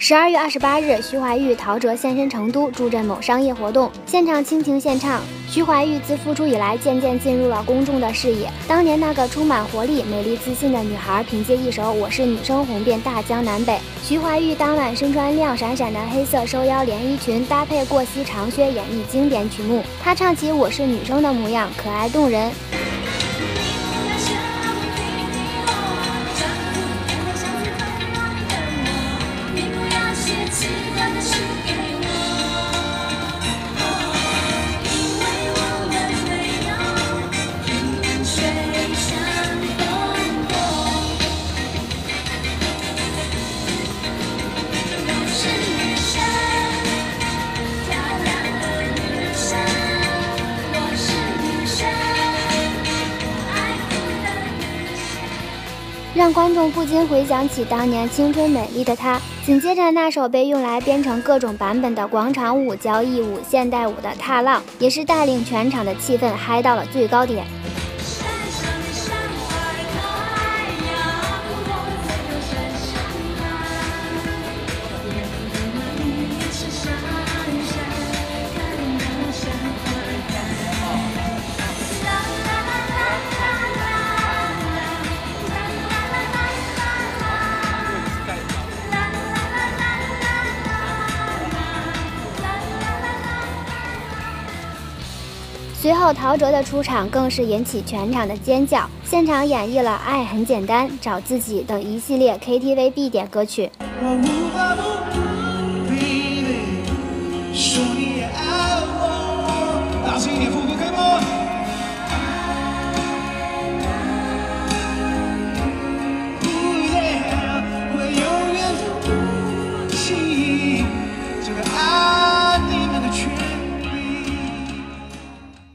十二月二十八日，徐怀钰、陶喆现身成都，助阵某商业活动，现场倾情献唱。徐怀钰自复出以来，渐渐进入了公众的视野。当年那个充满活力、美丽自信的女孩，凭借一首《我是女生》红遍大江南北。徐怀钰当晚身穿亮闪闪的黑色收腰连衣裙，搭配过膝长靴，演绎经典曲目。她唱起《我是女生》的模样，可爱动人。让观众不禁回想起当年青春美丽的她。紧接着那首被用来编成各种版本的广场舞、交谊舞、现代舞的《踏浪》，也是带领全场的气氛嗨到了最高点。随后，陶喆的出场更是引起全场的尖叫，现场演绎了《爱很简单》《找自己》等一系列 KTV 必点歌曲。